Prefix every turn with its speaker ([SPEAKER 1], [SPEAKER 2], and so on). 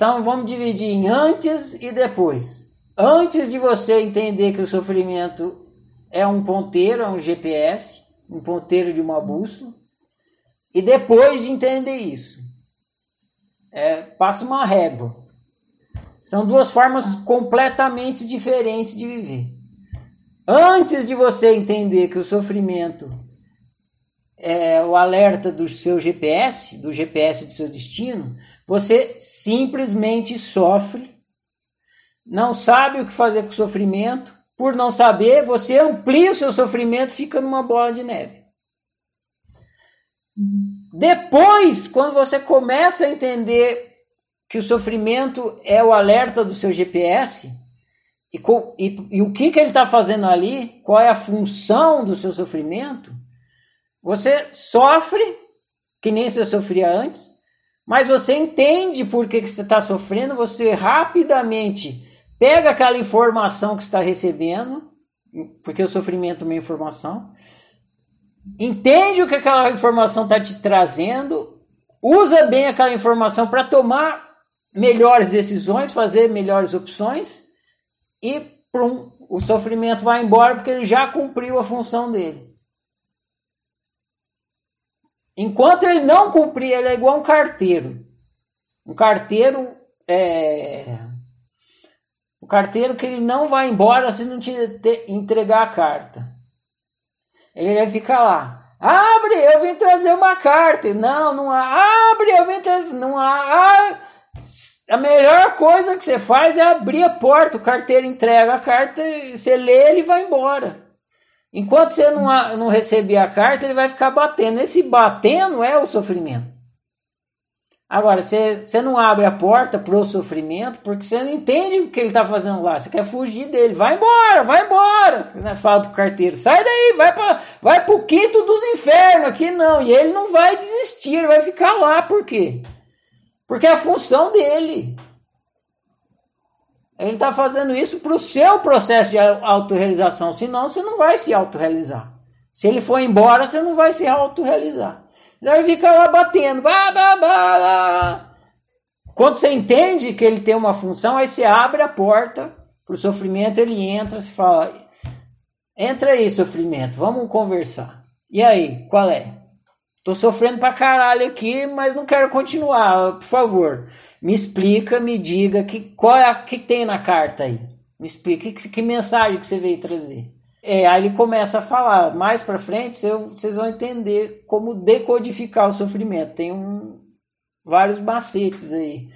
[SPEAKER 1] Então vamos dividir em antes e depois. Antes de você entender que o sofrimento é um ponteiro, é um GPS, um ponteiro de uma bússola, e depois de entender isso, é, passa uma régua. São duas formas completamente diferentes de viver. Antes de você entender que o sofrimento é o alerta do seu GPS, do GPS do seu destino, você simplesmente sofre, não sabe o que fazer com o sofrimento, por não saber, você amplia o seu sofrimento, fica numa bola de neve. Depois, quando você começa a entender que o sofrimento é o alerta do seu GPS, e, e, e o que, que ele está fazendo ali, qual é a função do seu sofrimento, você sofre, que nem você sofria antes, mas você entende por que, que você está sofrendo, você rapidamente pega aquela informação que está recebendo, porque o sofrimento é uma informação, entende o que aquela informação está te trazendo, usa bem aquela informação para tomar melhores decisões, fazer melhores opções e prum, o sofrimento vai embora porque ele já cumpriu a função dele. Enquanto ele não cumprir, ele é igual um carteiro. Um carteiro é. O carteiro que ele não vai embora se não te entregar a carta. Ele vai ficar lá. Abre, eu vim trazer uma carta. Não, não há. Abre, eu vim trazer. Não há. Ah, a melhor coisa que você faz é abrir a porta. O carteiro entrega a carta, você lê, ele vai embora. Enquanto você não, não receber a carta, ele vai ficar batendo. Esse batendo é o sofrimento. Agora, você, você não abre a porta para o sofrimento porque você não entende o que ele está fazendo lá. Você quer fugir dele. Vai embora, vai embora. Você né, fala pro carteiro, sai daí, vai para vai o quinto dos infernos. Aqui não. E ele não vai desistir, ele vai ficar lá. Por quê? Porque é a função dele. Ele está fazendo isso para o seu processo de autorrealização, senão você não vai se autorrealizar. Se ele for embora, você não vai se autorrealizar. Daí fica lá batendo. Bah, bah, bah, Quando você entende que ele tem uma função, aí você abre a porta para o sofrimento, ele entra, se fala: entra aí, sofrimento, vamos conversar. E aí, qual é? Tô sofrendo pra caralho aqui, mas não quero continuar. Por favor, me explica, me diga que qual é a, que tem na carta aí. Me explica que, que mensagem que você veio trazer. É, aí ele começa a falar. Mais para frente, vocês vão entender como decodificar o sofrimento. Tem um, vários macetes aí